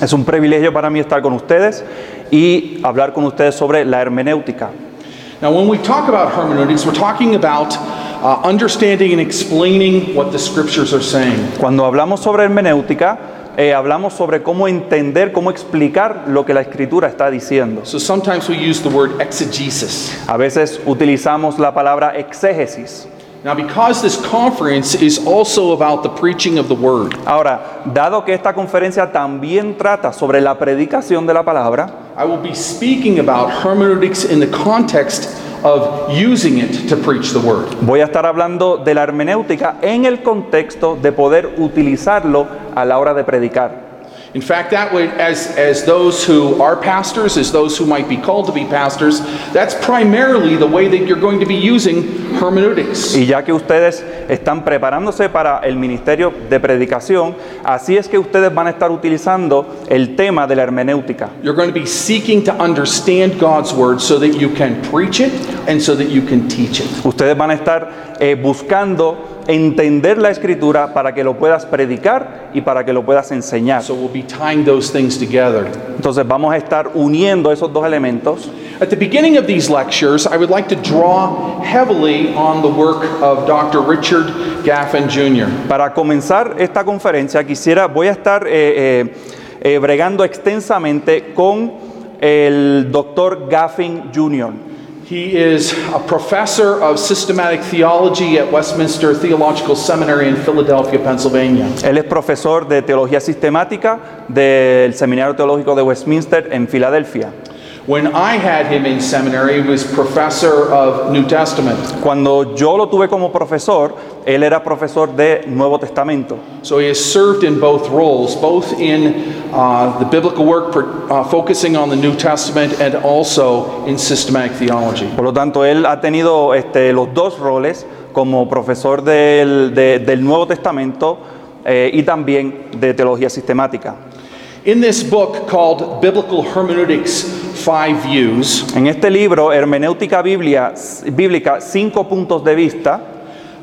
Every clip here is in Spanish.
Es un privilegio para mí estar con ustedes y hablar con ustedes sobre la hermenéutica. Now, when we talk about hermeneutics, we're talking about uh, understanding and explaining what the scriptures are saying. Cuando hablamos sobre hermenéutica, eh, hablamos sobre cómo entender, cómo explicar lo que la escritura está diciendo. So sometimes we use the word exegesis. A veces utilizamos la palabra exégesis. Now, because this conference is also about the preaching of the word, Ahora, dado que esta conferencia también trata sobre la predicación de la palabra, I will be speaking about hermeneutics in the context of using it to preach the word. voy a estar hablando de la hermenéutica en el contexto de poder utilizarlo a la hora de predicar. In fact, that way, as, as those who are pastors, as those who might be called to be pastors, that's primarily the way that you're going to be using hermeneutics. Y ya que ustedes están preparándose para el ministerio de predicación, así es que ustedes van a estar utilizando el tema de la hermenéutica. You're going to be seeking to understand God's word so that you can preach it and so that you can teach it. Ustedes van a estar eh, buscando entender la escritura para que lo puedas predicar y para que lo puedas enseñar. So we'll be tying those things together. Entonces vamos a estar uniendo esos dos elementos. At the beginning of these lectures, I would like to draw heavily on the work of Dr. Richard Gaffin Jr. Para comenzar esta conferencia quisiera, voy a estar eh, eh, eh, bregando extensamente con el doctor Gaffin Jr. He is a professor of systematic theology at Westminster Theological Seminary in Philadelphia, Pennsylvania. Él es profesor de teología sistemática del Seminario Teológico de Westminster en Filadelfia. When I had him in seminary, he was professor of New Testament. Cuando yo lo tuve como profesor, él era profesor de Nuevo Testamento. So he has served in both roles, both in uh, the biblical work per, uh, focusing on the New Testament and also in systematic theology. Por lo tanto, él ha tenido este, los dos roles como profesor del, de- del Nuevo Testamento eh, y también de teología sistemática. In this book called Biblical Hermeneutics Five Views, En este libro, Hermenéutica Biblia- Bíblica, cinco puntos de vista,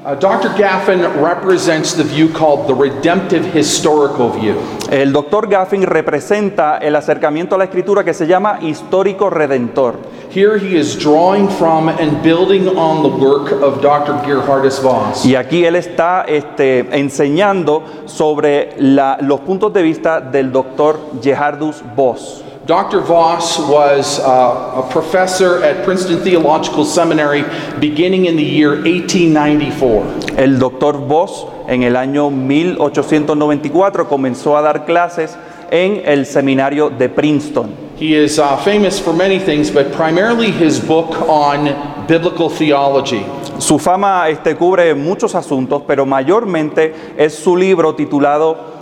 uh, Dr. Gaffin represents the view called the redemptive historical view. el doctor Gaffin representa el acercamiento a la escritura que se llama histórico redentor. Here he is drawing from and building on the work of Dr. Gerhardus Voss. Y aquí él está este, enseñando sobre la- los puntos de vista del doctor Gerhardus Voss. Dr. Voss was uh, a professor at Princeton Theological Seminary beginning in the year 1894. El doctor Voss en el año 1894 comenzó a dar clases en el seminario de Princeton. He is uh, famous for many things, but primarily his book on biblical theology. Su fama este, cubre muchos asuntos, pero mayormente es su libro titulado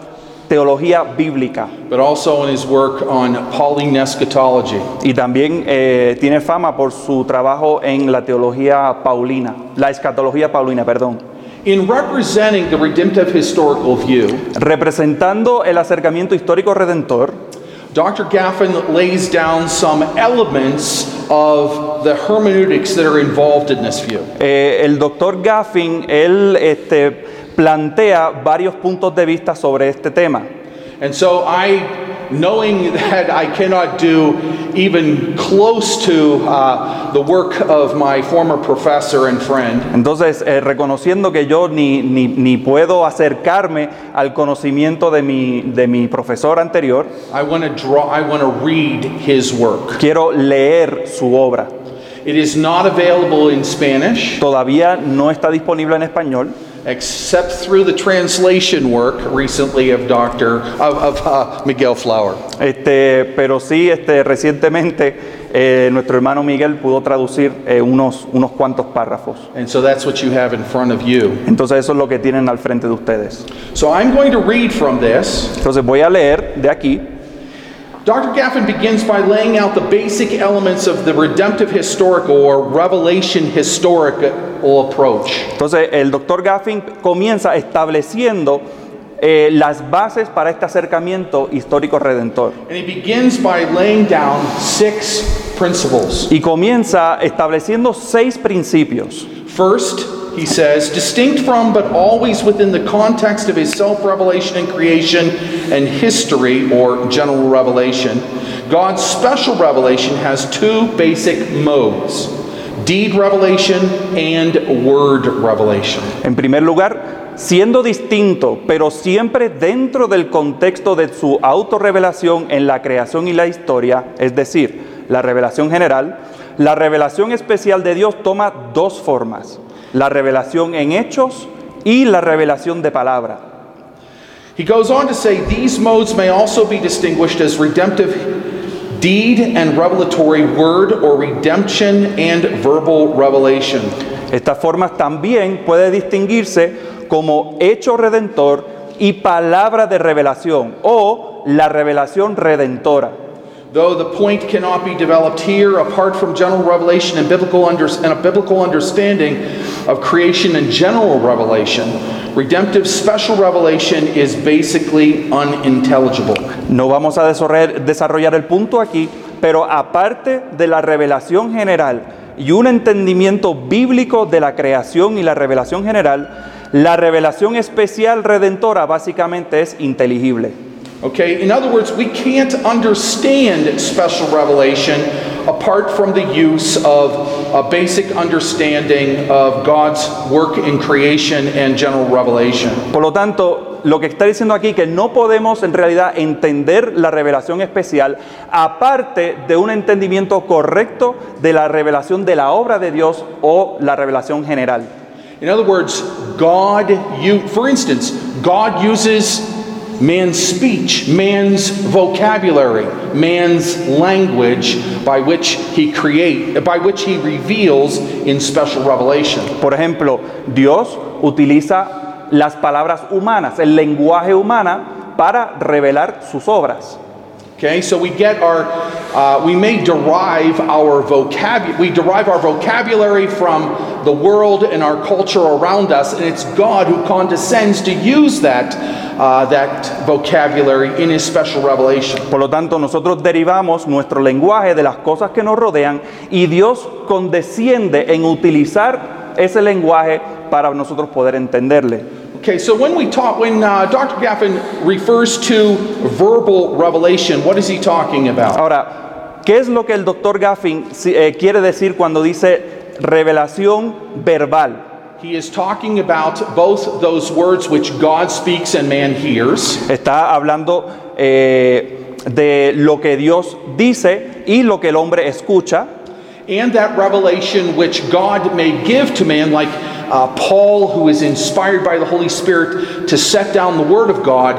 Teología Bíblica. but also in his work on Pauline eschatology. Y también eh, tiene fama por su trabajo en la teología paulina, la escatología paulina, perdón. In representing the redemptive historical view, Representando el acercamiento histórico redentor, Dr. Gaffin lays down some elements of the hermeneutics that are involved in this view. eh, el doctor Gaffin, él este, plantea varios puntos de vista sobre este tema. And so I, knowing that I cannot do even close to uh, the work of my former professor and friend, Entonces, eh, reconociendo que yo ni, ni- ni puedo acercarme al conocimiento de mi, de mi profesor anterior, I want to draw, I want to read his work. quiero leer su obra. It is not available in Spanish. Todavía no está disponible en español, except through the translation work recently of Dr. of, of uh, Miguel Flower. este, pero sí este, recientemente eh, nuestro hermano Miguel pudo traducir eh, unos, unos cuantos párrafos. And so that's what you have in front of you. Entonces eso es lo que tienen al frente de ustedes. So I'm going to read from this. Entonces voy a leer de aquí. Dr. Gaffin begins by laying out the basic elements of the redemptive historical or revelation historical approach. Entonces el doctor Gaffin comienza estableciendo eh, las bases para este acercamiento histórico redentor. And he begins by laying down six principles. Y comienza estableciendo seis principios. First, he says, distinct from but always within the context of his self revelation in creation and history, or general revelation, God's special revelation has two basic modes deed revelation and word revelation. En primer lugar, siendo distinto, pero siempre dentro del contexto de su autorrevelación en la creación y la historia, es decir, la revelación general, la revelación especial de Dios toma dos formas, la revelación en hechos y la revelación de palabra. He goes on to say these modes may also be distinguished as redemptive deed and revelatory word or redemption and verbal revelation. Estas formas también puede distinguirse como hecho redentor y palabra de revelación o la revelación redentora. Though the point cannot be developed here apart from general revelation and biblical under, and a biblical understanding of creation and general revelation, redemptive special revelation is basically unintelligible. No vamos a desarrollar, el punto aquí, pero aparte de la revelación general y un entendimiento bíblico de la creación y la revelación general, la revelación especial redentora básicamente es inteligible. Okay, in other words, we can't understand special revelation apart from the use of a basic understanding of God's work in creation and general revelation. Por lo tanto, lo que está diciendo aquí que no podemos en realidad entender la revelación especial aparte de un entendimiento correcto de la revelación de la obra de Dios o la revelación general. In other words, God, you, for instance, God uses man's speech, man's vocabulary, man's language by which he create, by which he reveals in special revelation. Por ejemplo, Dios utiliza las palabras humanas, el lenguaje humana para revelar sus obras. Okay, so we get our, uh, we may derive our vocabulary, we derive our vocabulary from the world and our culture around us, and it's God who condescends to use that, uh, that vocabulary in His special revelation. Por lo tanto, nosotros derivamos nuestro lenguaje de las cosas que nos rodean y Dios condesciende en utilizar ese lenguaje para nosotros poder entenderle. Okay, so when we talk, when uh, Dr. Gaffin refers to verbal revelation, what is he talking about? Ahora, ¿qué es lo que el doctor Gaffin eh, quiere decir cuando dice revelación verbal? He is talking about both those words which God speaks and man hears, Está hablando eh, de lo que Dios dice y lo que el hombre escucha, and that revelation which God may give to man, like uh, Paul, who is inspired by the Holy Spirit to set down the Word of God,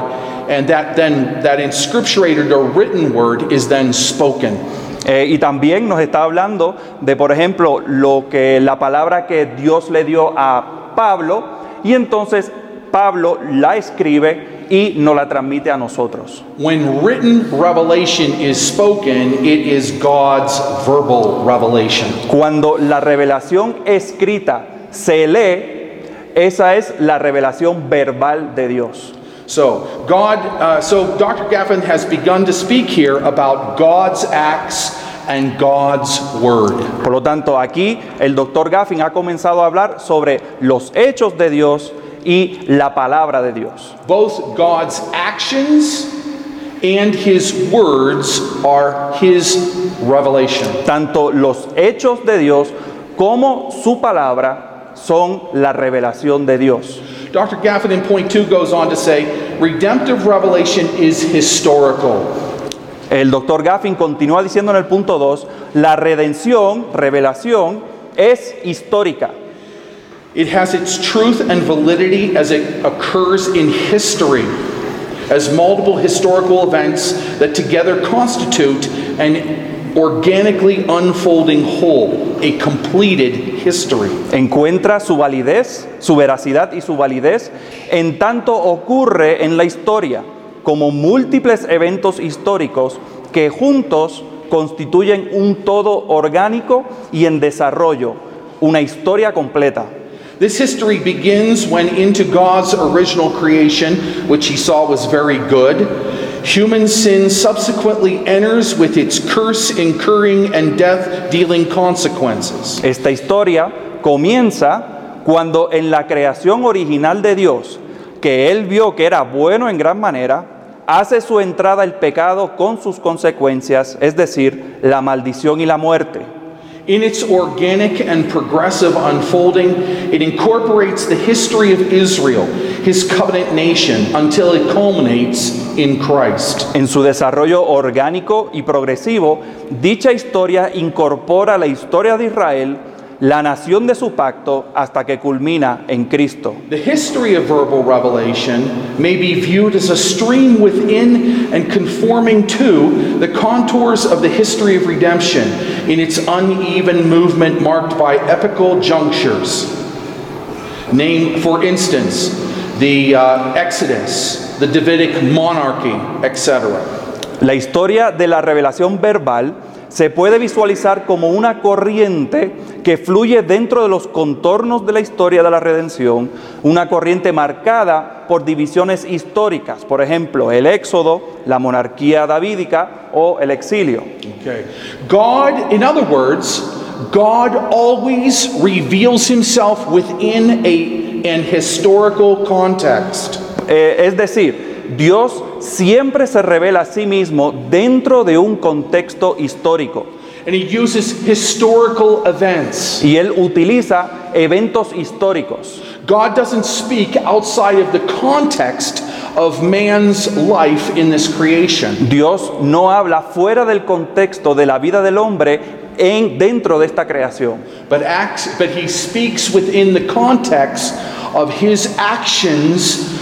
and that then that inscripturated or written word is then spoken. Eh, y también nos está hablando de, por ejemplo, lo que la palabra que Dios le dio a Pablo y entonces Pablo la escribe y nos la transmite a nosotros. When written revelation is spoken, it is God's verbal revelation. Cuando la revelación escrita se lee, esa es la revelación verbal de Dios. So, God, uh, so Dr. Gaffin has begun to speak here about God's acts and God's word. Por lo tanto, aquí el doctor Gaffin ha comenzado a hablar sobre los hechos de Dios y la palabra de Dios. Both God's actions and his words are his revelation. Tanto los hechos de Dios como su palabra son la revelación de Dios. Dr. Gaffin in point two goes on to say redemptive revelation is historical. El doctor Gaffin continúa diciendo en el punto 2, la redención, revelación, es histórica. It has its truth and validity as it occurs in history, as multiple historical events that together constitute an organically unfolding whole, a completed history. Encuentra su validez, su veracidad y su validez en tanto ocurre en la historia, como múltiples eventos históricos que juntos constituyen un todo orgánico y en desarrollo, una historia completa. This history begins when, into God's original creation, which he saw was very good, human sin subsequently enters with its curse incurring and death dealing consequences. Esta historia comienza cuando en la creación original de Dios, que él vio que era bueno en gran manera, hace su entrada el pecado con sus consecuencias, es decir, la maldición y la muerte. In its organic and progressive unfolding, it incorporates the history of Israel, his covenant nation, until it culminates in Christ. En su desarrollo orgánico y progresivo, dicha historia incorpora la historia de Israel, la nación de su pacto, hasta que culmina en Cristo. The history of verbal revelation may be viewed as a stream within and conforming to the contours of the history of redemption in its uneven movement marked by epical junctures. Name, for instance, the uh, Exodus, the Davidic monarchy, etc. La historia de la revelación verbal se puede visualizar como una corriente que fluye dentro de los contornos de la historia de la redención, una corriente marcada por divisiones históricas, por ejemplo, el éxodo, la monarquía davídica o el exilio. Okay. God, in other words, God always reveals himself within a, an historical context. Eh, es decir, Dios siempre se revela a sí mismo dentro de un contexto histórico. And he uses historical events. Y Él utiliza eventos históricos. God doesn't speak outside of the context of man's life in this creation. Dios no habla fuera del contexto de la vida del hombre en, dentro de esta creación. But, acts, but he speaks within the context of his actions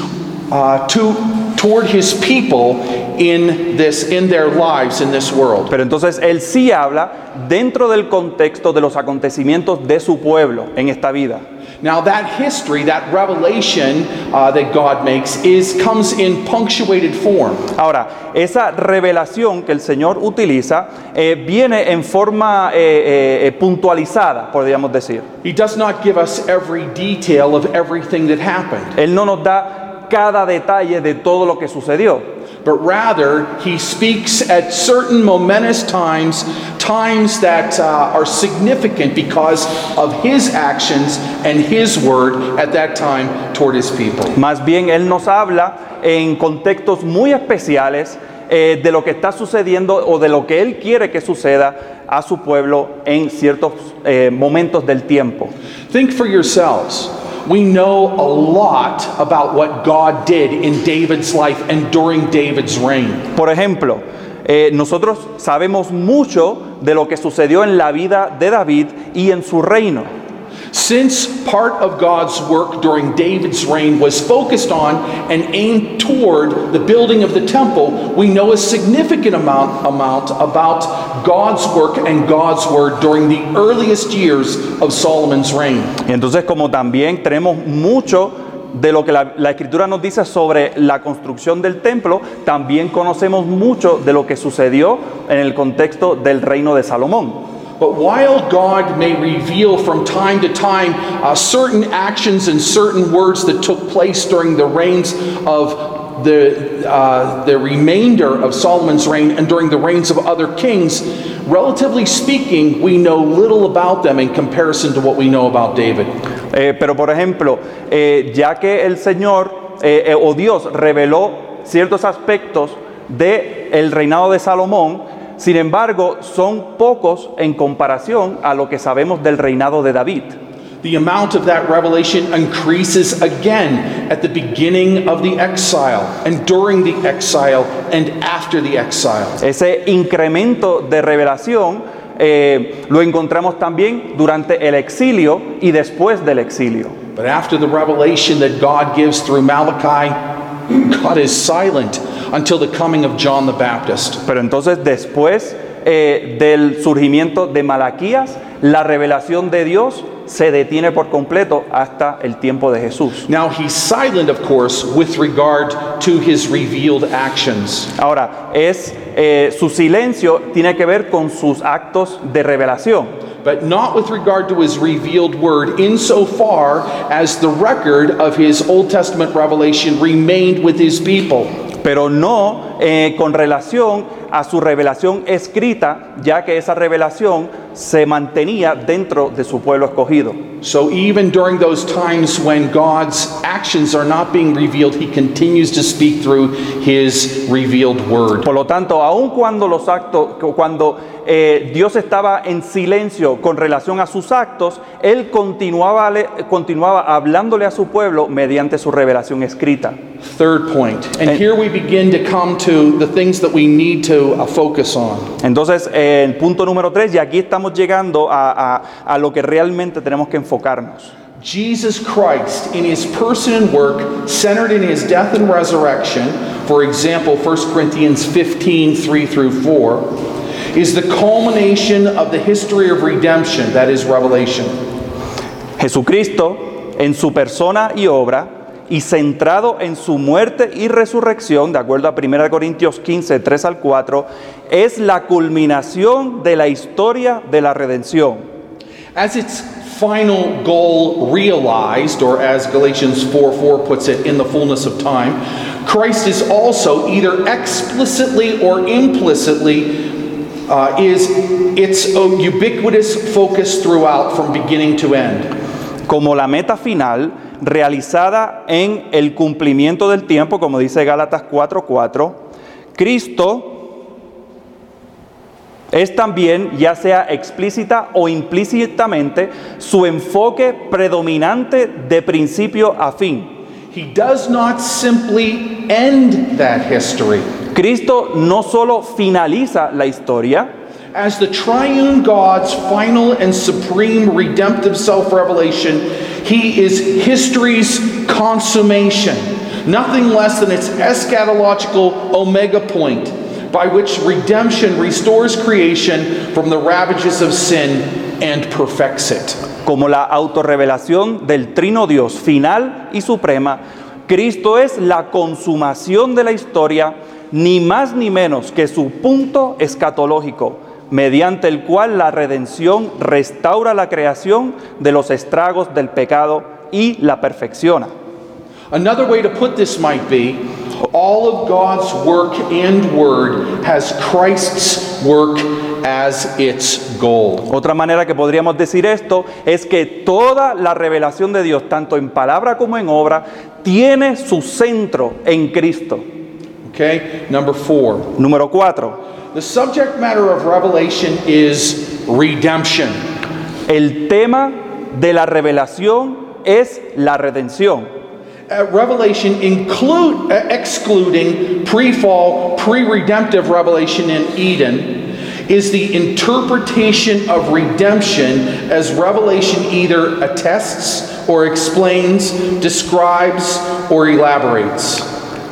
uh, to, toward his people in, this, in their lives in this world. Pero entonces Él sí habla dentro del contexto de los acontecimientos de su pueblo en esta vida. Now that history, that revelation uh, that God makes, is comes in punctuated form. Ahora, esa revelación que el Señor utiliza eh, viene en forma eh, eh, puntualizada, podríamos decir. He does not give us every detail of everything that happened, Él no nos da cada detalle de todo lo que sucedió, but rather he speaks at certain momentous times, times that uh, are significant because of his actions and his word at that time toward his people. Más bien Él nos habla en contextos muy especiales eh, de lo que está sucediendo o de lo que Él quiere que suceda a su pueblo en ciertos eh, momentos del tiempo. Think for yourselves. We know a lot about what God did in David's life and during David's reign. Por ejemplo, eh, nosotros sabemos mucho de lo que sucedió en la vida de David y en su reino. Since part of God's work during David's reign was focused on and aimed toward the building of the temple, we know a significant amount, amount about God's work and God's word during the earliest years of Solomon's reign. Entonces como también tenemos mucho de lo que la, la escritura nos dice sobre la construcción del templo, también conocemos mucho de lo que sucedió en el contexto del reino de Salomón. But while God may reveal from time to time uh, certain actions and certain words that took place during the reigns of the, uh, the remainder of Solomon's reign and during the reigns of other kings, relatively speaking, we know little about them in comparison to what we know about David. Eh, pero por ejemplo, eh, ya que el Señor eh, eh, o Dios reveló ciertos aspectos del el reinado de Salomón, sin embargo, son pocos en comparación a lo que sabemos del reinado de David. The amount of that revelation increases again at the beginning of the exile and during the exile and after the exile. Ese incremento de revelación eh, lo encontramos también durante el exilio y después del exilio. But after the revelation that God gives through Malachi, God is silent until the coming of John the Baptist. Pero entonces después eh, del surgimiento de Malaquías, la revelación de Dios se detiene por completo hasta el tiempo de Jesús. Now he's silent, of course, with regard to his revealed actions. Ahora, es, eh, su silencio tiene que ver con sus actos de revelación, but not with regard to his revealed word, insofar as the record of his Old Testament revelation remained with his people. Pero no eh, con relación a su revelación escrita, ya que esa revelación se mantenía dentro de su pueblo escogido. So even during those times when God's actions are not being revealed, he continues to speak through his revealed word. Por lo tanto, aun cuando los actos, cuando eh, Dios estaba en silencio con relación a sus actos, él continuaba, continuaba hablándole a su pueblo mediante su revelación escrita. Third point. And And- here we begin to come to the things that we need to uh, focus on. Entonces, eh, el punto número tres, y aquí estamos llegando a, a- a lo que realmente tenemos que enfocarnos. Jesus Christ, in his person and work, centered in his death and resurrection, for example, 1 Corinthians 15 3 through 4, is the culmination of the history of redemption, that is, Revelation. Jesucristo, en su persona y obra, y centrado en su muerte y resurrección, de acuerdo a 1 Corintios 15, 3 al 4, es la culminación de la historia de la redención. As its final goal realized, or as Galatians 4 4 puts it, in the fullness of time, Christ is also either explicitly or implicitly uh, is its ubiquitous focus throughout from beginning to end. como la meta final realizada en el cumplimiento del tiempo, como dice Gálatas 4:4, Cristo es también, ya sea explícita o implícitamente, su enfoque predominante de principio a fin. He does not simply end that history. Cristo no solo finaliza la historia, As the triune God's final and supreme redemptive self revelation, He is history's consummation, nothing less than its eschatological omega point by which redemption restores creation from the ravages of sin and perfects it. como la autorrevelación del Trino Dios final y suprema, Cristo es la consumación de la historia, ni más ni menos que su punto escatológico, mediante el cual la redención restaura la creación de los estragos del pecado y la perfecciona. Another way to put this might be all of God's work and word has Christ's work as its goal. Otra manera que podríamos decir esto es que toda la revelación de Dios, tanto en palabra como en obra, tiene su centro en Cristo. Okay, number four. Número cuatro, The subject matter of Revelation is redemption. El tema de la revelación es la redención. Uh, Revelation include uh, excluding pre-fall, pre-redemptive revelation in Eden is the interpretation of redemption as Revelation either attests or explains, describes or elaborates.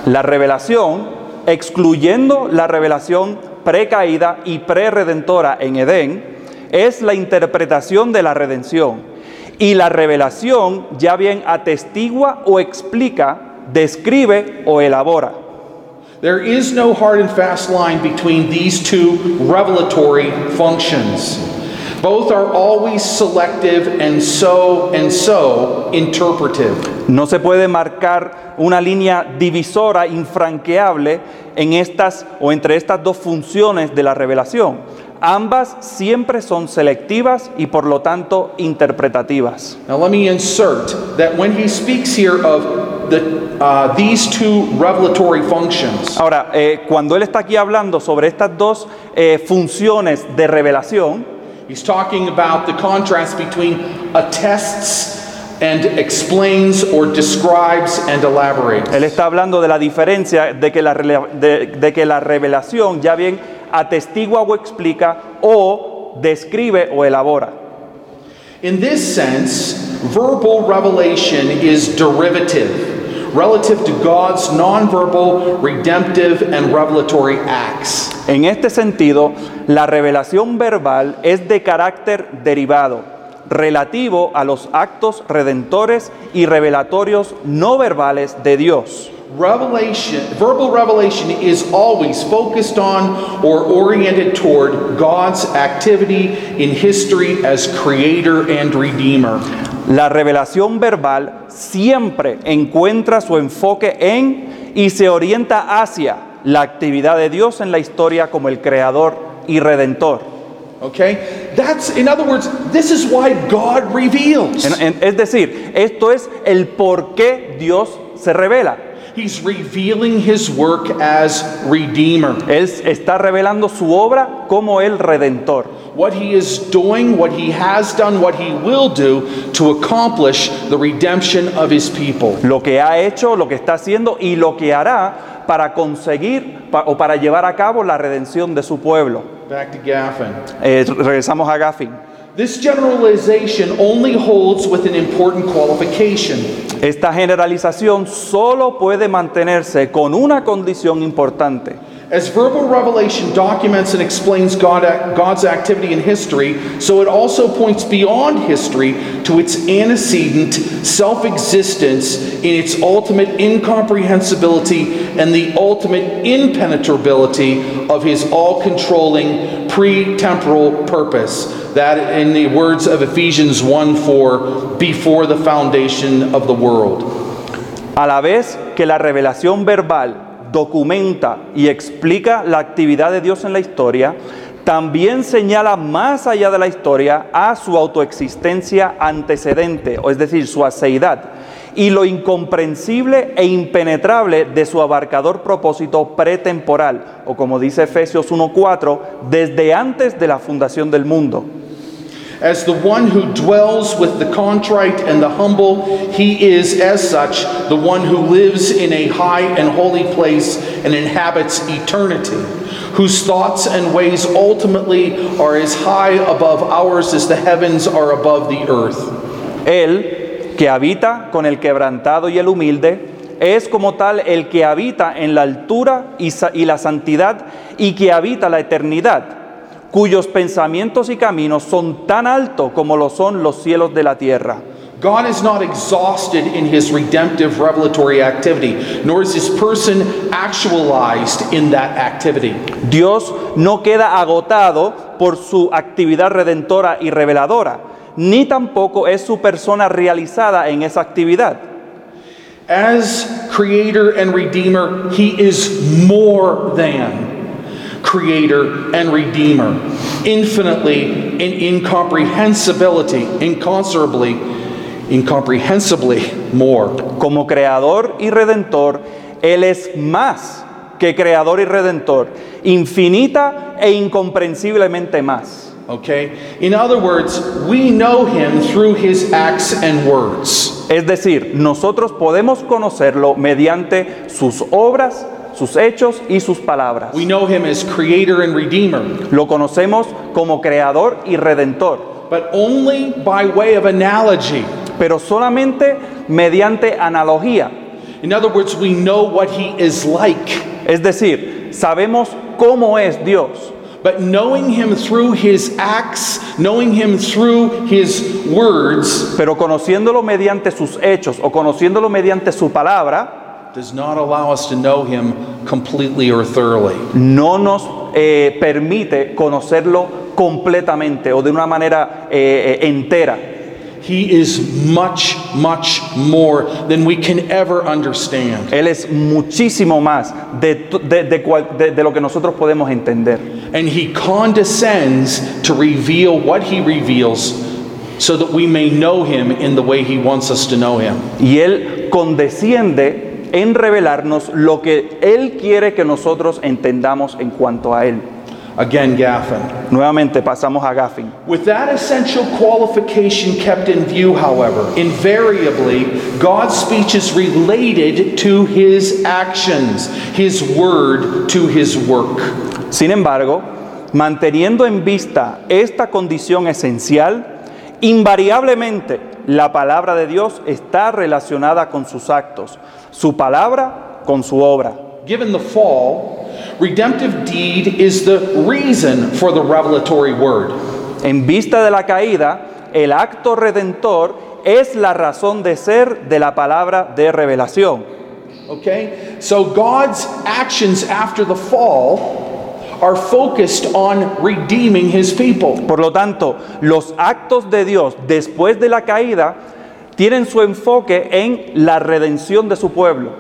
La revelación, excluyendo la revelación precaída y preredentora en Edén, es la interpretación de la redención. Y la revelación ya bien atestigua o explica, describe o elabora. There is no hard and fast line between these two revelatory functions. Both are always selective and so and so interpretive. No se puede marcar una línea divisora infranqueable en estas o entre estas dos funciones de la revelación. Ambas siempre son selectivas y por lo tanto interpretativas. Now let me insert that when he speaks here of the, uh, these two revelatory functions, Ahora, eh, cuando él está aquí hablando sobre estas dos eh, funciones de revelación, he's talking about the contrast between attests and explains or describes and elaborates. él está hablando de la diferencia de que la, de- de que la revelación ya bien atestigua o explica o describe o elabora. In this sense, verbal revelation is derivative relative to God's nonverbal, redemptive, and revelatory acts. En este sentido, la revelación verbal es de carácter derivado, relativo a los actos redentores y revelatorios no verbales de Dios. Revelation, verbal revelation is always focused on or oriented toward God's activity in history as creator and redeemer. La revelación verbal siempre encuentra su enfoque en y se orienta hacia la actividad de Dios en la historia como el creador y redentor. Okay? That's, in other words, this is why God reveals. En- en- es decir, esto es el por qué Dios se revela. He's revealing his work as Redeemer. Él está revelando su obra como el redentor. What he is doing, what he has done, what he will do to accomplish the redemption of his people. Lo que ha hecho, lo que está haciendo y lo que hará para conseguir pa- o para llevar a cabo la redención de su pueblo. Back to Gaffin. Eh, regresamos a Gaffin. Esta generalización solo puede mantenerse con una condición importante. As verbal revelation documents and explains God, God's activity in history, so it also points beyond history to its antecedent self existence in its ultimate incomprehensibility and the ultimate impenetrability of his all controlling pre temporal purpose. That, in the words of Ephesians 1 4, before the foundation of the world. A la vez que la revelación verbal documenta y explica la actividad de Dios en la historia, también señala más allá de la historia a su autoexistencia antecedente, o es decir, su aceidad, y lo incomprensible e impenetrable de su abarcador propósito pretemporal, o como dice Efesios 1.4, desde antes de la fundación del mundo. As the one who dwells with the contrite and the humble, he is, as such, the one who lives in a high and holy place and inhabits eternity, whose thoughts and ways ultimately are as high above ours as the heavens are above the earth. Él, que habita con el quebrantado y el humilde, es como tal el que habita en la altura y, y la santidad y que habita la eternidad, cuyos pensamientos y caminos son tan altos como lo son los cielos de la tierra. God is not exhausted in his redemptive revelatory activity, nor is his person actualized in that activity. Dios no queda agotado por su actividad redentora y reveladora, ni tampoco es su persona realizada en esa actividad. As creator and redeemer, he is more than creator and redeemer, infinitely in incomprehensibility, incomparably, incomprehensibly more. Como creador y redentor, Él es más que creador y redentor, infinita e incomprensiblemente más. Okay? In other words, we know him through his acts and words. Es decir, nosotros podemos conocerlo mediante sus obras, sus hechos y sus palabras. We know him as creator and redeemer, Lo conocemos como creador y redentor, but only by way of analogy. pero solamente mediante analogía. In other words, we know what he is like. Es decir, sabemos cómo es Dios, But knowing him through his acts, knowing him through his words, pero conociéndolo mediante sus hechos o conociéndolo mediante su palabra, does not allow us to know him completely or thoroughly. no nos eh, permite conocerlo completamente o de una manera eh, eh, entera. He is much, much more than we can ever understand. Él es muchísimo más de, de- de cual- de- de lo que nosotros podemos entender. And he condescends to reveal what he reveals so that we may know him in the way he wants us to know him. Y Él condesciende en revelarnos lo que Él quiere que nosotros entendamos en cuanto a Él. Again, Gaffin. Nuevamente pasamos a Gaffin. With that essential qualification kept in view, however, invariably, God's speech is related to his actions, his word to his work. Sin embargo, manteniendo en vista esta condición esencial, invariablemente la palabra de Dios está relacionada con sus actos, su palabra con su obra. Given the fall, redemptive deed is the reason for the revelatory word. En vista de la caída, el acto redentor es la razón de ser de la palabra de revelación. Okay? So God's actions after the fall are focused on redeeming his people. Por lo tanto, los actos de Dios después de la caída tienen su enfoque en la redención de su pueblo.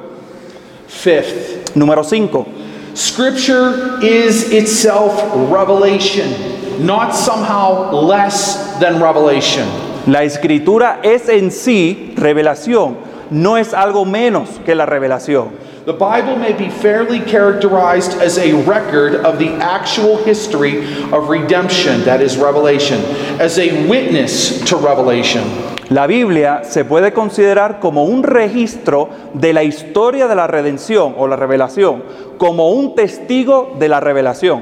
Fifth, Número 5. Scripture is itself revelation, not somehow less than revelation. La escritura es en sí revelación, no es algo menos que la revelación. The Bible may be fairly characterized as a record of the actual history of redemption, that is, revelation, as a witness to revelation. La Biblia se puede considerar como un registro de la historia de la redención o la revelación, como un testigo de la revelación.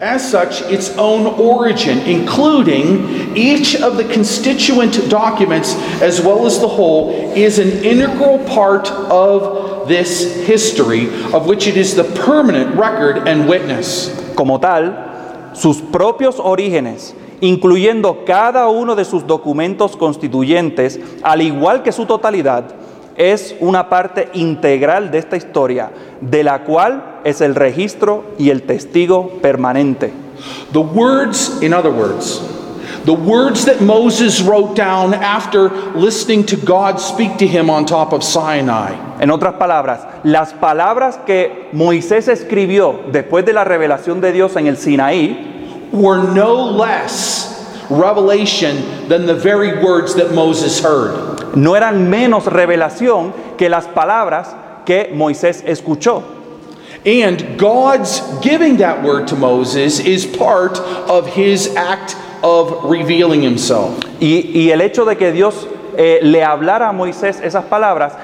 As such, its own origin, including each of the constituent documents as well as the whole, is an integral part of this history, of which it is the permanent record and witness. Como tal, sus propios orígenes, incluyendo cada uno de sus documentos constituyentes, al igual que su totalidad, es una parte integral de esta historia, de la cual es el registro y el testigo permanente. The words, in other words, the words that Moses wrote down after listening to God speak to him on top of Sinai, En otras palabras, las palabras que Moisés escribió después de la revelación de Dios en el Sinaí were no less revelation than the very words that Moses heard. no eran menos revelación que las palabras que Moisés escuchó. And God's giving that word to Moses is part of his act of revealing himself. Y, y el hecho de que Dios eh, le hablara a Moisés esas palabras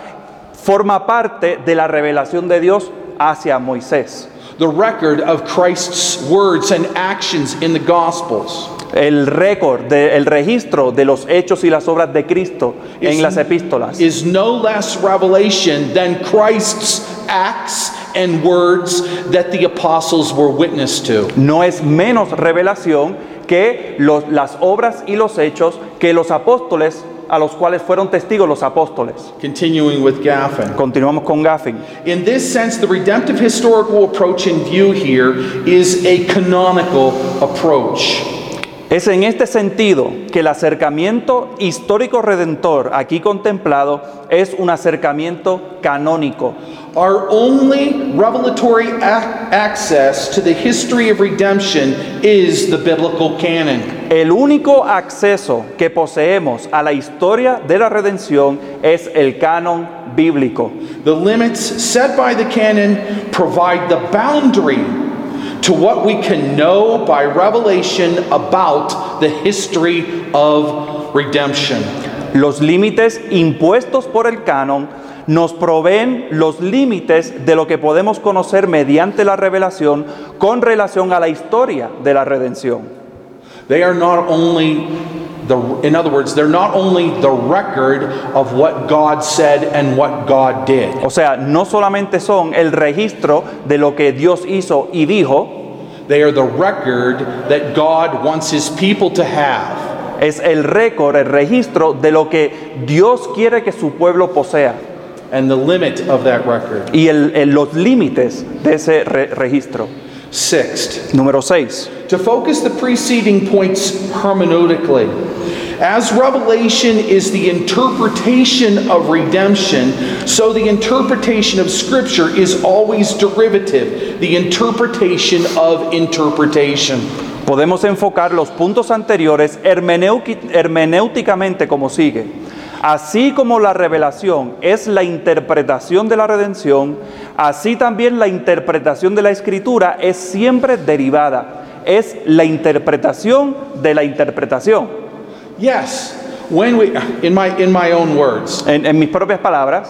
forma parte de la revelación de Dios hacia Moisés. The record of Christ's words and actions in the Gospels. El récord, el registro de los hechos y las obras de Cristo en las epístolas is no less revelation than Christ's acts and words that the apostles were witness to. no es menos revelación que los- las obras y los hechos que los apóstoles a los cuales fueron testigos los apóstoles. Continuing with Gaffin. Continuamos con Gaffin. In this sense, the redemptive historical approach in view here is a canonical approach. Es en este sentido que el acercamiento histórico redentor aquí contemplado es un acercamiento canónico. Our only revelatory ac- access to the history of redemption is the biblical canon. El único acceso que poseemos a la historia de la redención es el canon bíblico. The limits set by the canon provide the boundary to what we can know by revelation about the history of redemption. Los límites impuestos por el canon nos proveen los límites de lo que podemos conocer mediante la revelación con relación a la historia de la redención. They are not only the in other words, they're not only the record of what God said and what God did. O sea, no solamente son el registro de lo que Dios hizo y dijo, They are the record that God wants his people to have. es el récord, el registro de lo que Dios quiere que su pueblo posea and the limit of that record. y el- el- los límites de ese re- registro. Sixth, Número 6. to focus the preceding points hermeneutically. As revelation is the interpretation of redemption, so the interpretation of Scripture is always derivative, the interpretation of interpretation. Podemos enfocar los puntos anteriores hermenéuticamente como sigue. Así como la revelación es la interpretación de la redención, así también la interpretación de la escritura es siempre derivada. Es la interpretación de la interpretación. Yes, when we, in my, in my own words, En, en mis propias palabras,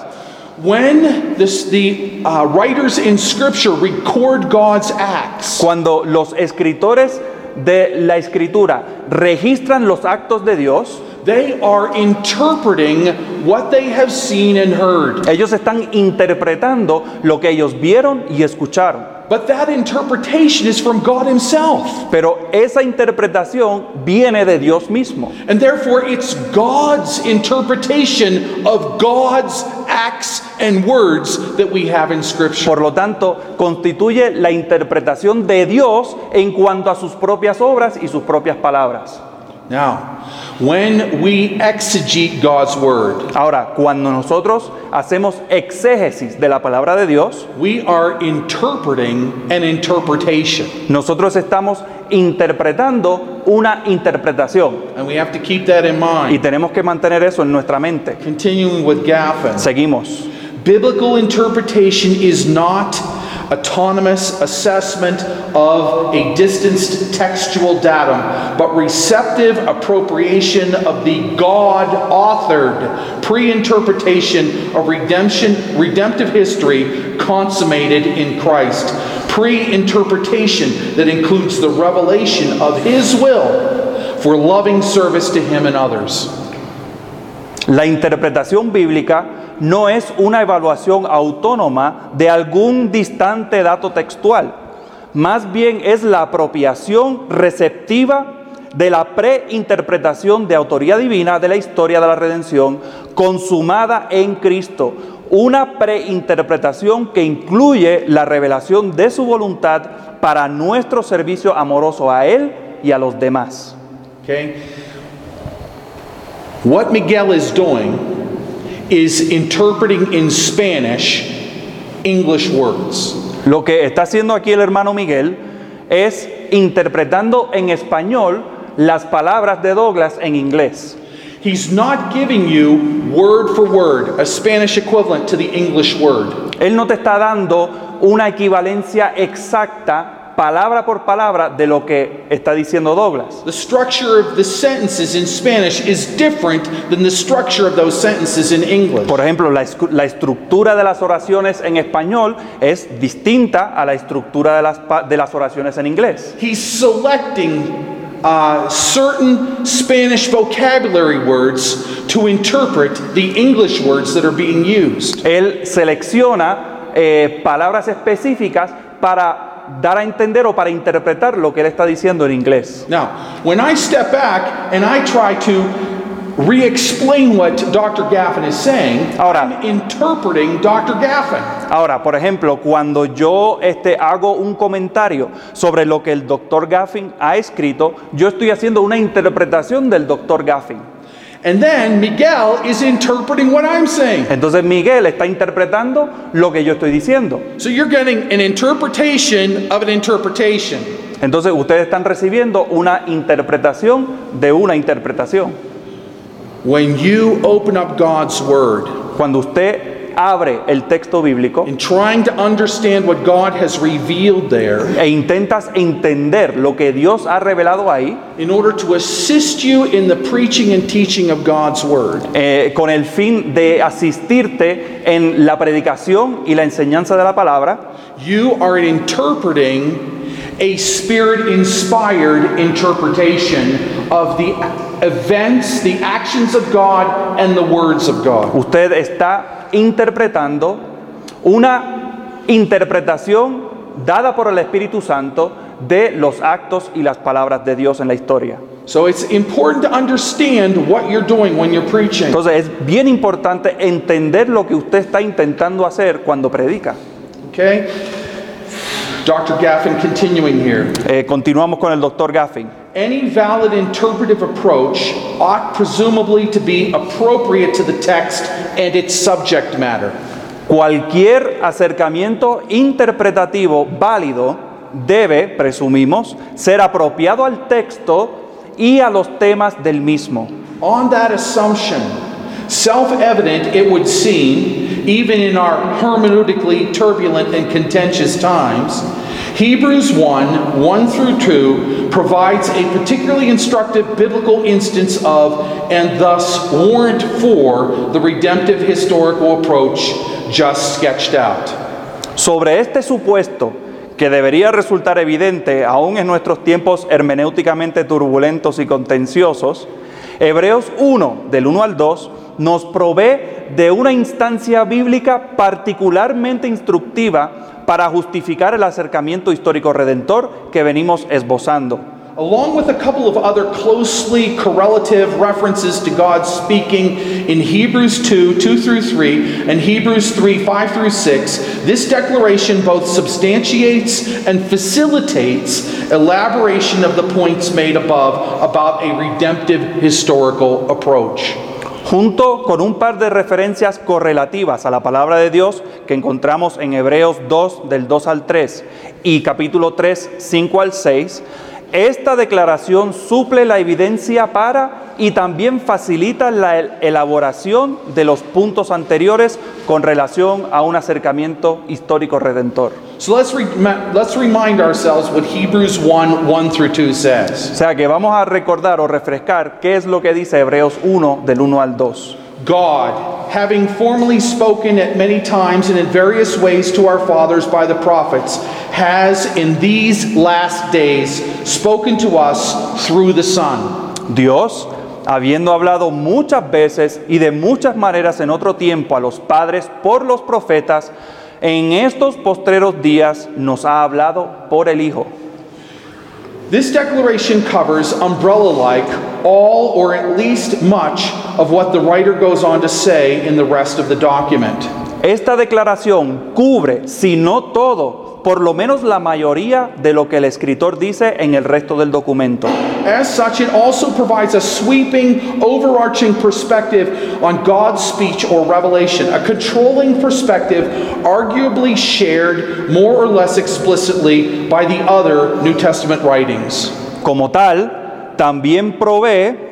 when this, the uh, writers in Scripture record God's acts, cuando los escritores de la escritura registran los actos de Dios, They are interpreting what they have seen and heard. ellos están interpretando lo que ellos vieron y escucharon. But that interpretation is from God Himself. Pero esa interpretación viene de Dios mismo. And therefore, it's God's interpretation of God's acts and words that we have in Scripture. Por lo tanto, constituye la interpretación de Dios en cuanto a sus propias obras y sus propias palabras. Now, when we exegete God's word, Ahora, cuando nosotros hacemos exégesis de la palabra de Dios, we are interpreting an interpretation. nosotros estamos interpretando una interpretación And we have to keep that in y mind. tenemos que mantener eso en nuestra mente. Continuing with Gaffin. Seguimos. Biblical interpretation is not autonomous assessment of a distanced textual datum, but receptive appropriation of the God authored pre interpretation of redemption, redemptive history consummated in Christ. Pre interpretation that includes the revelation of His will for loving service to Him and others. La interpretación bíblica no es una evaluación autónoma de algún distante dato textual, más bien es la apropiación receptiva de la preinterpretación de autoría divina de la historia de la redención consumada en Cristo, una preinterpretación que incluye la revelación de su voluntad para nuestro servicio amoroso a Él y a los demás. Okay? What Miguel is doing is interpreting in Spanish English words. Lo que está haciendo aquí el hermano Miguel es interpretando en español las palabras de Douglas en inglés. He's not giving you word for word a Spanish equivalent to the English word. Él no te está dando una equivalencia exacta, palabra por palabra, de lo que está diciendo Douglas. The structure of the sentences in Spanish is different than the structure of those sentences in English. Por ejemplo, la, la estructura de las oraciones en español es distinta a la estructura de las, de las oraciones en inglés. He's selecting uh, certain Spanish vocabulary words to interpret the English words that are being used. Él selecciona eh, palabras específicas para dar a entender o para interpretar lo que él está diciendo en inglés. Now, when I step back and I try to re explain what Dr. Gaffin is saying, Ahora- I'm interpreting Dr. Gaffin. Ahora, por ejemplo, cuando yo este, hago un comentario sobre lo que el doctor Gaffin ha escrito, yo estoy haciendo una interpretación del doctor Gaffin. And then Miguel is interpreting what I'm saying. Entonces Miguel está interpretando lo que yo estoy diciendo. So you're getting an interpretation of an interpretation. Entonces ustedes están recibiendo una interpretación de una interpretación. When you open up God's Word Cuando usted abre el texto bíblico and trying to understand what God has revealed there e intentas entender lo que Dios ha revelado ahí, in order to assist you in the preaching and teaching of God's Word, eh, con el fin de asistirte en la predicación y la enseñanza de la palabra, you are interpreting a spirit inspired interpretation of the events, the actions of God, and the words of God. usted está interpretando una interpretación dada por el Espíritu Santo de los actos y las palabras de Dios en la historia. So it's important to understand what you're doing when you're preaching. Entonces es bien importante entender lo que usted está intentando hacer cuando predica. Okay? Dr. Gaffin continuing here. Eh, continuamos con el doctor Gaffin. Any valid interpretive approach ought presumably to be appropriate to the text and its subject matter. Cualquier acercamiento interpretativo válido debe, presumimos, ser apropiado al texto y a los temas del mismo. On that assumption, self evident it would seem, even in our hermeneutically turbulent and contentious times, Hebrews 1 1 through 2 provides a particularly instructive biblical instance of, and thus warrant for, the redemptive historical approach just sketched out. Sobre este supuesto, que debería resultar evidente aún en nuestros tiempos hermenéuticamente turbulentos y contenciosos, Hebreos 1, del 1 al 2, nos provee de una instancia bíblica particularmente instructiva para justificar el acercamiento histórico redentor que venimos esbozando. along with a couple of other closely correlative references to God speaking in Hebrews 2 2 through 3 and Hebrews 3 5 through 6, this declaration both substantiates and facilitates elaboration of the points made above about a redemptive historical approach. Junto con un par de referencias correlativas a la palabra de Dios que encontramos en Hebreos 2 del 2 al 3 y capítulo 3 5 al 6, esta declaración suple la evidencia para y también facilita la el- elaboración de los puntos anteriores con relación a un acercamiento histórico redentor. So let's, re- let's remind ourselves what Hebrews 1 1 through 2 says. O sea que vamos a recordar o refrescar qué es lo que dice Hebreos 1 del 1 al 2. God, having formerly spoken at many times and in various ways to our fathers by the prophets, has in these last days spoken to us through the Son. Dios, habiendo hablado muchas veces y de muchas maneras en otro tiempo a los padres por los profetas, en estos postreros días nos ha hablado por el Hijo. This declaration covers, umbrella like, all or at least much of what the writer goes on to say in the rest of the document. Esta declaración cubre, si no todo, por lo menos la mayoría de lo que el escritor dice en el resto del documento. As such, it also provides a sweeping, overarching perspective on God's speech or revelation, a controlling perspective arguably shared more or less explicitly by the other New Testament writings. Como tal, también provee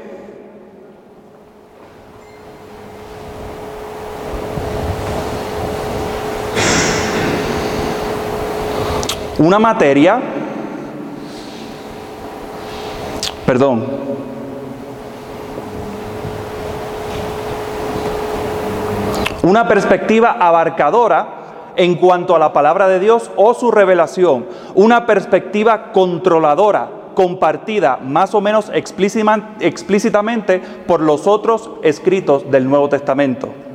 una materia, perdón, una perspectiva abarcadora en cuanto a la palabra de Dios o su revelación, una perspectiva controladora, compartida más o menos explícitamente por los otros escritos del Nuevo Testamento.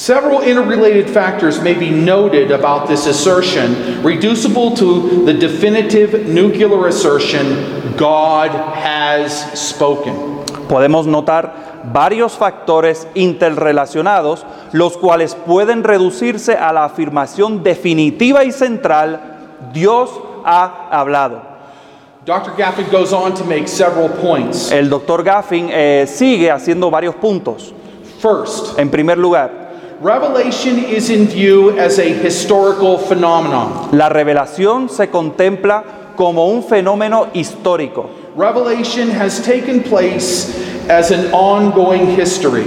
Several interrelated factors may be noted about this assertion, reducible to the definitive nuclear assertion God has spoken. Podemos notar varios factores interrelacionados, los cuales pueden reducirse a la afirmación definitiva y central, Dios ha hablado. Dr. Gaffin goes on to make several points. El doctor Gaffin eh, sigue haciendo varios puntos. First, En primer lugar, Revelation is in view as a historical phenomenon. la revelación se contempla como un fenómeno histórico. Revelation has taken place as an ongoing history,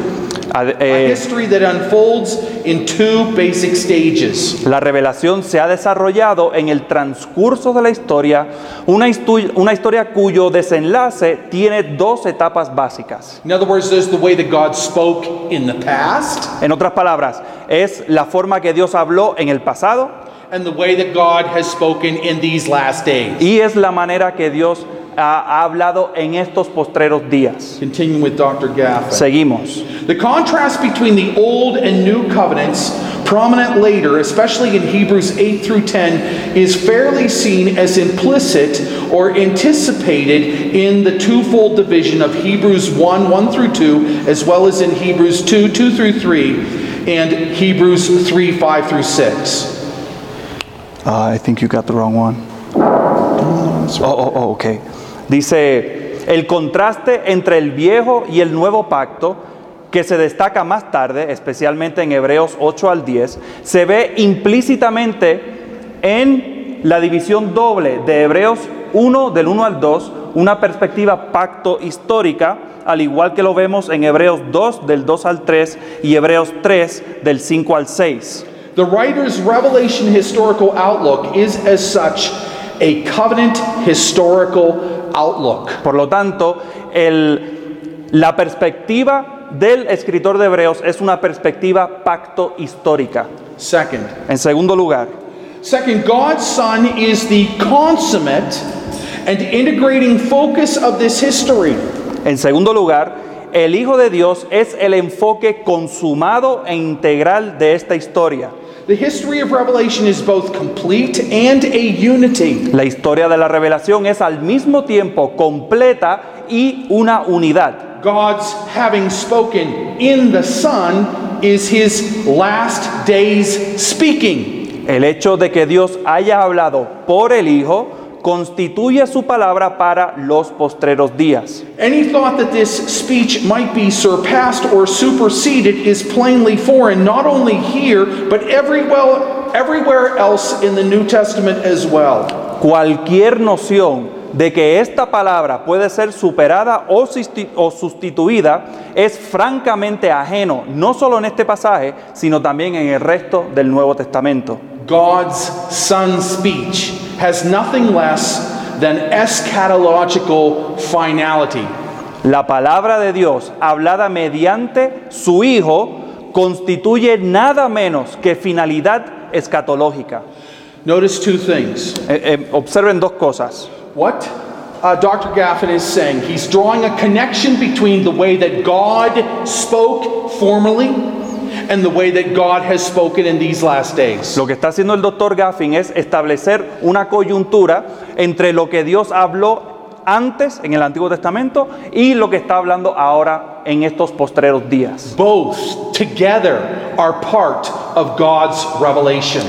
La revelación se ha desarrollado en el transcurso de la historia, una, histu- una historia cuyo desenlace tiene dos etapas básicas. In other words, there's the way that God spoke in the past En otras palabras, es la forma que Dios habló en el pasado and the way that God has spoken in these last days. y es la manera que Dios ha, ha hablado en estos postreros días. Continuing with Dr. Gaffin. Seguimos. The contrast between the Old and New covenants, prominent later, especially in Hebrews 8 through 10, is fairly seen as implicit or anticipated in the twofold division of Hebrews 1 1 through 2, as well as in Hebrews 2 2 through 3, and Hebrews 3 5 through 6. I think you got the wrong one. Oh, oh, oh, ok. Dice, el contraste entre el viejo y el nuevo pacto, que se destaca más tarde, especialmente en Hebreos 8 al 10, se ve implícitamente en la división doble de Hebreos 1 del 1 al 2, una perspectiva pacto histórica, al igual que lo vemos en Hebreos 2 del 2 al 3 y Hebreos 3 del 5 al 6. The writer's Revelation historical outlook is, as such, a covenant historical outlook. Por lo tanto, el- la perspectiva del escritor de Hebreos es una perspectiva pacto histórica. Second, En segundo lugar, Second, God's Son is the consummate and integrating focus of this history. en segundo lugar, el Hijo de Dios es el enfoque consumado e integral de esta historia. The history of Revelation is both complete and a unity. La historia de la revelación es al mismo tiempo completa y una unidad. God's having spoken in the Son is his last days speaking. El hecho de que Dios haya hablado por el Hijo constituye su palabra para los postreros días. Any thought that this speech might be surpassed or superseded is plainly foreign, not only here, but everywhere, everywhere else in the New Testament as well. Cualquier noción de que esta palabra puede ser superada o o sustituida es francamente ajeno, no solo en este pasaje, sino también en el resto del Nuevo Testamento. God's Son's speech has nothing less than eschatological finality. La palabra de Dios, hablada mediante su Hijo, constituye nada menos que finalidad escatológica. Notice two things. Eh, eh, observen dos cosas. What uh, Dr. Gaffin is saying, he's drawing a connection between the way that God spoke formerly and the way that God has spoken in these last days. Lo que está haciendo el doctor Gaffin es establecer una coyuntura entre lo que Dios habló antes en el Antiguo Testamento y lo que está hablando ahora en estos postreros días. Both together are part of God's revelation.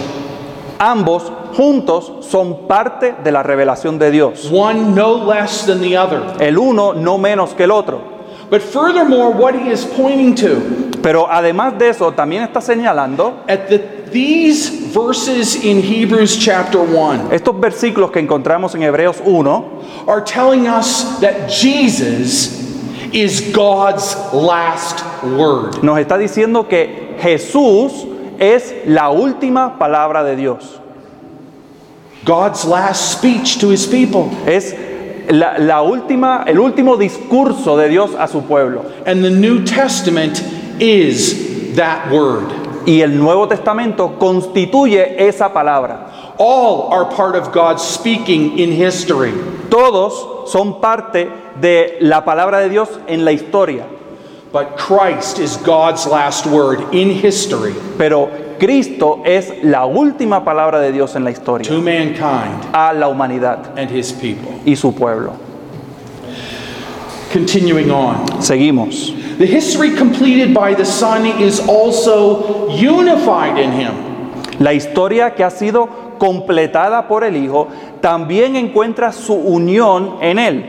Ambos juntos son parte de la revelación de Dios. One no less than the other. El uno no menos que el otro. But furthermore, what he is pointing to Pero además de eso, también está señalando at the, these verses in Hebrews chapter 1 estos versículos que encontramos en Hebreos 1 are telling us that Jesus is God's last word. nos está diciendo que Jesús es la última palabra de Dios. God's last speech to his people. Es la, la última, el último discurso de Dios a su pueblo. And the New Testament is that word. Y el Nuevo Testamento constituye esa palabra. All are part of God's speaking in history. Todos son parte de la palabra de Dios en la historia. But Christ is God's last word in history Pero Cristo es la última palabra de Dios en la historia to mankind a la humanidad and his people. y su pueblo. Continuing on. Seguimos. The history completed by the Son is also unified in him. La historia que ha sido completada por el Hijo también encuentra su unión en Él.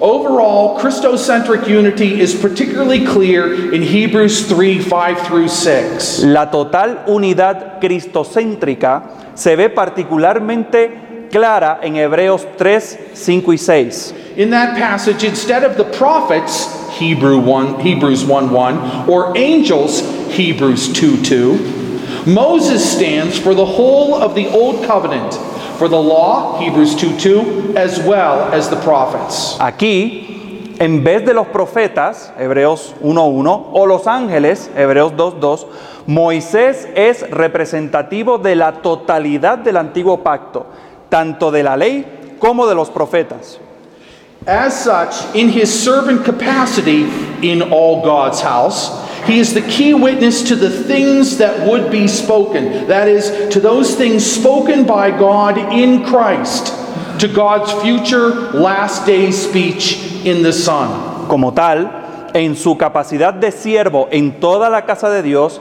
Overall, Christocentric unity is particularly clear in Hebrews 3 5 through 6. La total unidad cristocéntrica se ve particularmente clara en Hebreos 3, 5 y 6. In that passage, instead of the prophets, Hebrew 1, Hebrews 1 1, or angels, Hebrews 2 2, Moses stands for the whole of the Old Covenant, for the law, Hebrews 2 2, as well as the prophets. Aquí, en vez de los profetas, Hebreos 1.1, o los ángeles, Hebreos 2.2, Moisés es representativo de la totalidad del antiguo pacto, tanto de la ley como de los profetas. As such, in his servant capacity in all God's house, he is the key witness to the things that would be spoken. That is, to those things spoken by God in Christ, to God's future last day speech in the Son. Como tal, en su capacidad de siervo en toda la casa de Dios,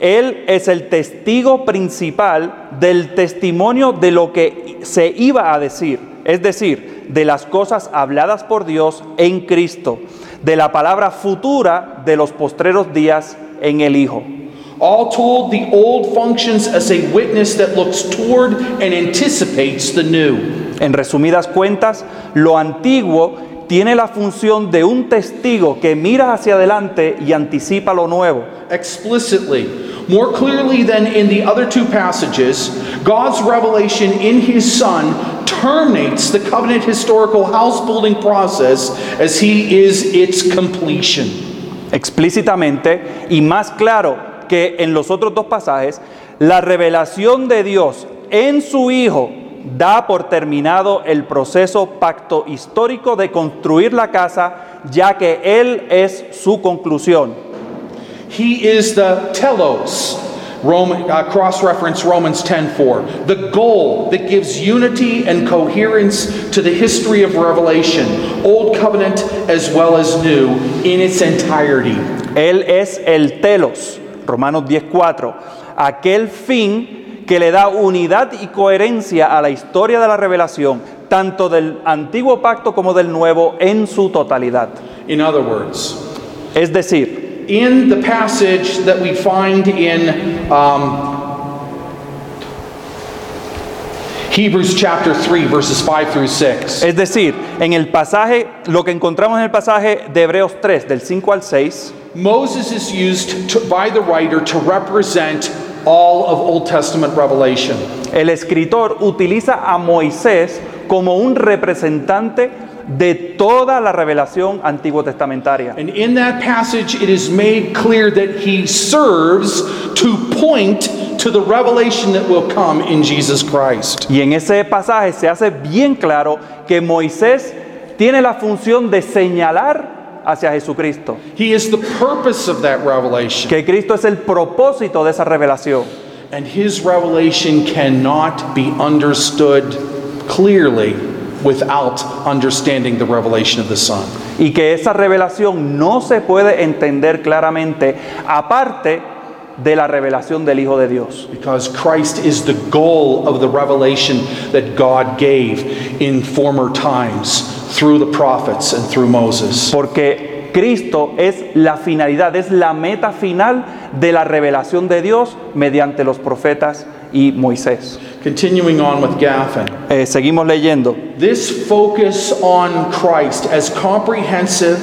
Él es el testigo principal del testimonio de lo que se iba a decir, es decir, de las cosas habladas por Dios en Cristo, de la palabra futura de los postreros días en el Hijo. All told, the old functions as a witness that looks toward and anticipates the new. En resumidas cuentas, lo antiguo tiene la función de un testigo que mira hacia adelante y anticipa lo nuevo. explicitly, more clearly than in the other two passages, God's revelation in His Son terminates the covenant historical house building process as He is its completion. explícitamente y más claro que en los otros dos pasajes, la revelación de Dios en su Hijo da por terminado el proceso pacto histórico de construir la casa, ya que Él es su conclusión. He is the telos, Roman, uh, cross-reference Romans 10:4. The goal that gives unity and coherence to the history of Revelation, Old Covenant as well as New, in its entirety. Él es el telos, Romanos 10:4, aquel fin que le da unidad y coherencia a la historia de la revelación, tanto del antiguo pacto como del nuevo en su totalidad. In other words, Es decir, in the passage that we find in um, Hebrews chapter 3, verses 5 through 6, es decir, en el pasaje, lo que encontramos en el pasaje de Hebreos 3 del 5 al 6, Moses is used to, by the writer to represent all of Old Testament revelation. el escritor utiliza a Moisés como un representante de toda la revelación antiguo testamentaria. And in that passage, it is made clear that he serves to point to the revelation that will come in Jesus Christ. Y en ese pasaje se hace bien claro que Moisés tiene la función de señalar hacia Jesucristo, He is the purpose of that revelation. que Cristo es el propósito de esa revelación. And his revelation cannot be understood clearly without understanding the revelation of the Son. Y que esa revelación no se puede entender claramente aparte de la revelación del Hijo de Dios. Because Christ is the goal of the revelation that God gave in former times through the prophets and through Moses. Porque Cristo es la finalidad, es la meta final de la revelación de Dios mediante los profetas y Moisés. Continuing on with Gaffin. Eh, seguimos leyendo. This focus on Christ as comprehensive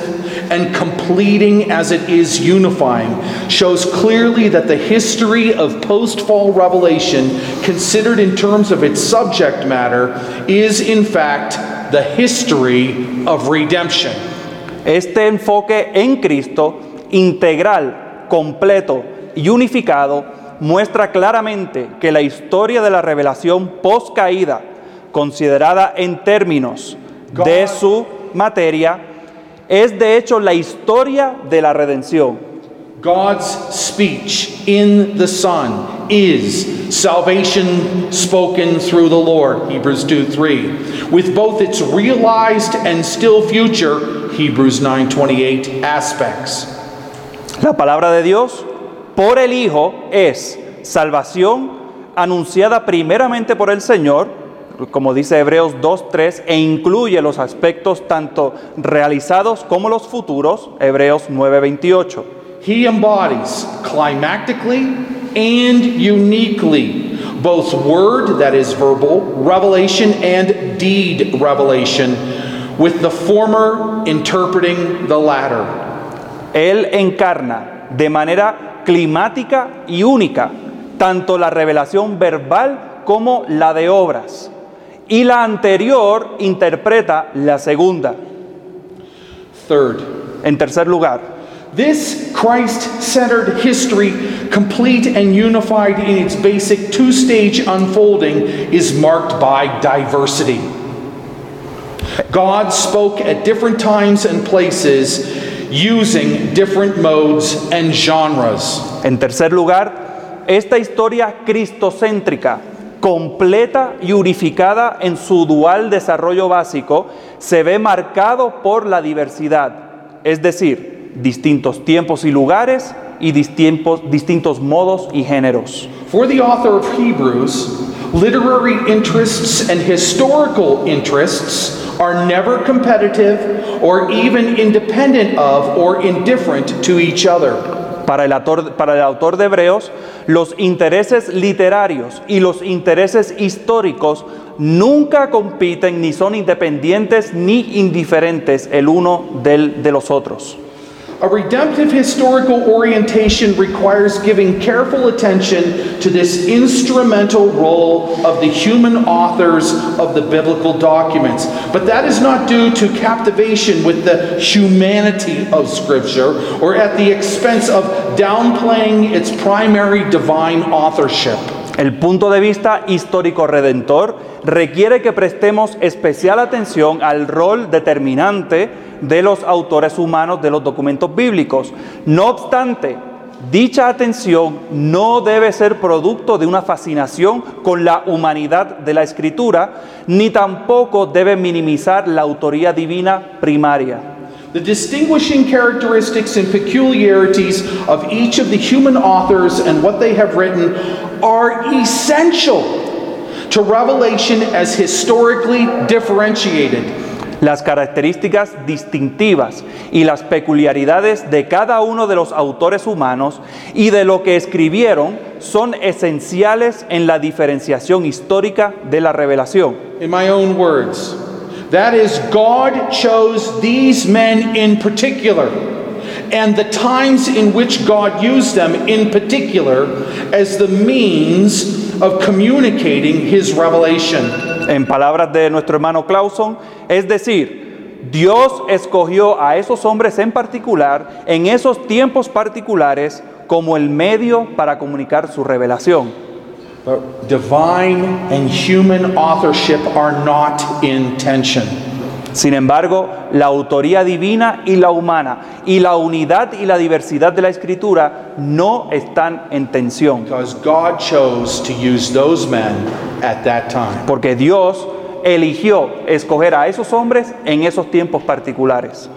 and completing as it is unifying shows clearly that the history of post fall revelation, considered in terms of its subject matter, is in fact the history of redemption. Este enfoque en Cristo, integral, completo y unificado, muestra claramente que la historia de la revelación post-caída, considerada en términos de su materia, es de hecho la historia de la redención. God's speech in the Son is salvation spoken through the Lord, Hebrews 2 3, with both its realized and still future, Hebrews 9 28, aspects. La palabra de Dios por el Hijo es salvación anunciada primeramente por el Señor, como dice Hebreos 2.3, e incluye los aspectos tanto realizados como los futuros, Hebreos 9.28. He embodies climactically and uniquely both word, that is verbal, revelation, and deed revelation, with the former interpreting the latter. Él encarna de manera climática y única tanto la revelación verbal como la de obras. Y la anterior interpreta la segunda. Third, En tercer lugar, This Christ centered history, complete and unified in its basic two stage unfolding, is marked by diversity. God spoke at different times and places using different modes and genres. En tercer lugar, esta historia cristocéntrica, completa y unificada en su dual desarrollo básico, se ve marcado por la diversidad, es decir, distintos tiempos y lugares y distintos, distintos modos y géneros. For the author of Hebrews, literary interests and historical interests are never competitive or even independent of or indifferent to each other. Para el, autor, para el autor de Hebreos, los intereses literarios y los intereses históricos nunca compiten ni son independientes ni indiferentes el uno del, de los otros. A redemptive historical orientation requires giving careful attention to this instrumental role of the human authors of the biblical documents. But that is not due to captivation with the humanity of Scripture or at the expense of downplaying its primary divine authorship. El punto de vista histórico redentor requiere que prestemos especial atención al rol determinante de los autores humanos de los documentos bíblicos. No obstante, Dicha atención no debe ser producto de una fascinación con la humanidad de la escritura, ni tampoco debe minimizar la autoría divina primaria. The distinguishing characteristics and peculiarities of each of the human authors and what they have written are essential to Revelation as historically differentiated. Las características distintivas y las peculiaridades de cada uno de los autores humanos y de lo que escribieron son esenciales en la diferenciación histórica de la revelación. In my own words, that is, God chose these men in particular and the times in which God used them in particular as the means of communicating His revelation. En palabras de nuestro hermano Clauson, es decir, Dios escogió a esos hombres en particular, en esos tiempos particulares, como el medio para comunicar su revelación. But divine and human authorship are not in tension. Sin embargo, la autoría divina y la humana y la unidad y la diversidad de la escritura no están en tensión, Because God chose to use those men at that time. porque Dios eligió escoger a esos hombres en esos tiempos particulares.